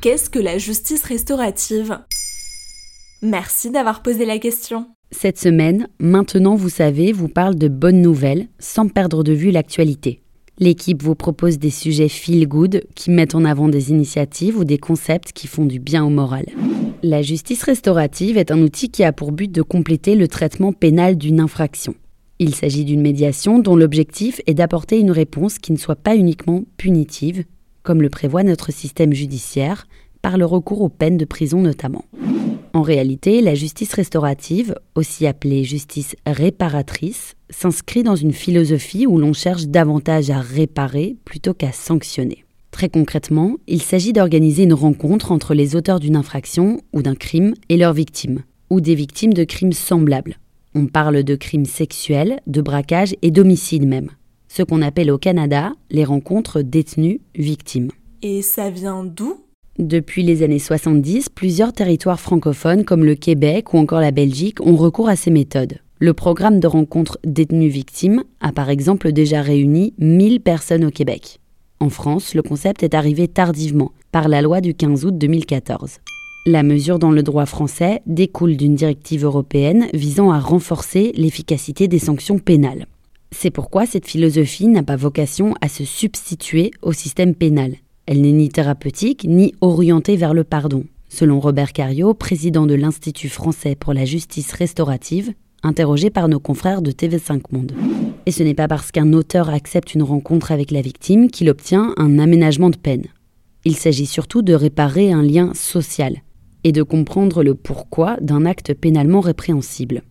Qu'est-ce que la justice restaurative? Merci d'avoir posé la question. Cette semaine, Maintenant vous savez, vous parle de bonnes nouvelles sans perdre de vue l'actualité. L'équipe vous propose des sujets feel good qui mettent en avant des initiatives ou des concepts qui font du bien au moral. La justice restaurative est un outil qui a pour but de compléter le traitement pénal d'une infraction. Il s'agit d'une médiation dont l'objectif est d'apporter une réponse qui ne soit pas uniquement punitive, comme le prévoit notre système judiciaire, par le recours aux peines de prison notamment. En réalité, la justice restaurative, aussi appelée justice réparatrice, s'inscrit dans une philosophie où l'on cherche davantage à réparer plutôt qu'à sanctionner. Très concrètement, il s'agit d'organiser une rencontre entre les auteurs d'une infraction ou d'un crime et leurs victimes, ou des victimes de crimes semblables. On parle de crimes sexuels, de braquage et d'homicide même ce qu'on appelle au Canada les rencontres détenues-victimes. Et ça vient d'où? Depuis les années 70, plusieurs territoires francophones comme le Québec ou encore la Belgique ont recours à ces méthodes. Le programme de rencontres détenues-victimes a par exemple déjà réuni 1000 personnes au Québec. En France, le concept est arrivé tardivement, par la loi du 15 août 2014. La mesure dans le droit français découle d'une directive européenne visant à renforcer l'efficacité des sanctions pénales. C'est pourquoi cette philosophie n'a pas vocation à se substituer au système pénal. Elle n'est ni thérapeutique ni orientée vers le pardon, selon Robert Cario, président de l'Institut français pour la justice restaurative, interrogé par nos confrères de TV5 Monde. Et ce n'est pas parce qu'un auteur accepte une rencontre avec la victime qu'il obtient un aménagement de peine. Il s'agit surtout de réparer un lien social et de comprendre le pourquoi d'un acte pénalement répréhensible.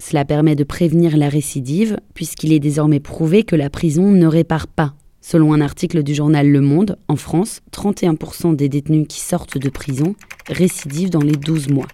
Cela permet de prévenir la récidive, puisqu'il est désormais prouvé que la prison ne répare pas. Selon un article du journal Le Monde, en France, 31% des détenus qui sortent de prison récidivent dans les 12 mois,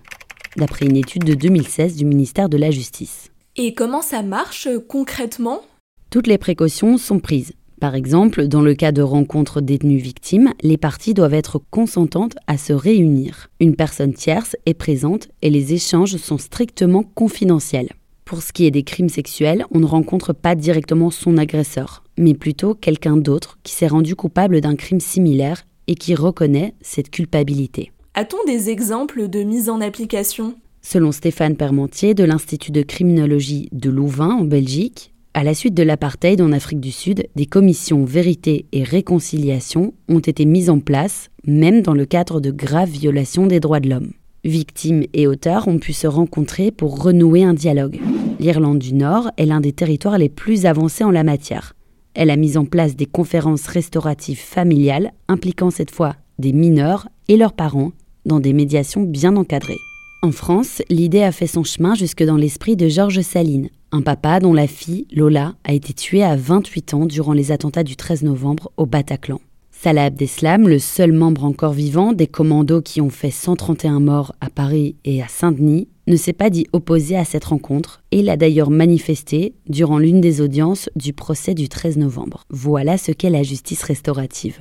d'après une étude de 2016 du ministère de la Justice. Et comment ça marche concrètement? Toutes les précautions sont prises. Par exemple, dans le cas de rencontres détenues victimes, les parties doivent être consentantes à se réunir. Une personne tierce est présente et les échanges sont strictement confidentiels. Pour ce qui est des crimes sexuels, on ne rencontre pas directement son agresseur, mais plutôt quelqu'un d'autre qui s'est rendu coupable d'un crime similaire et qui reconnaît cette culpabilité. A-t-on des exemples de mise en application? Selon Stéphane Permentier de l'Institut de criminologie de Louvain en Belgique, à la suite de l'apartheid en Afrique du Sud, des commissions vérité et réconciliation ont été mises en place, même dans le cadre de graves violations des droits de l'homme. Victimes et auteurs ont pu se rencontrer pour renouer un dialogue. L'Irlande du Nord est l'un des territoires les plus avancés en la matière. Elle a mis en place des conférences restauratives familiales impliquant cette fois des mineurs et leurs parents dans des médiations bien encadrées. En France, l'idée a fait son chemin jusque dans l'esprit de Georges Saline, un papa dont la fille, Lola, a été tuée à 28 ans durant les attentats du 13 novembre au Bataclan. Salah Abdeslam, le seul membre encore vivant des commandos qui ont fait 131 morts à Paris et à Saint-Denis, ne s'est pas dit opposé à cette rencontre et l'a d'ailleurs manifesté durant l'une des audiences du procès du 13 novembre. Voilà ce qu'est la justice restaurative.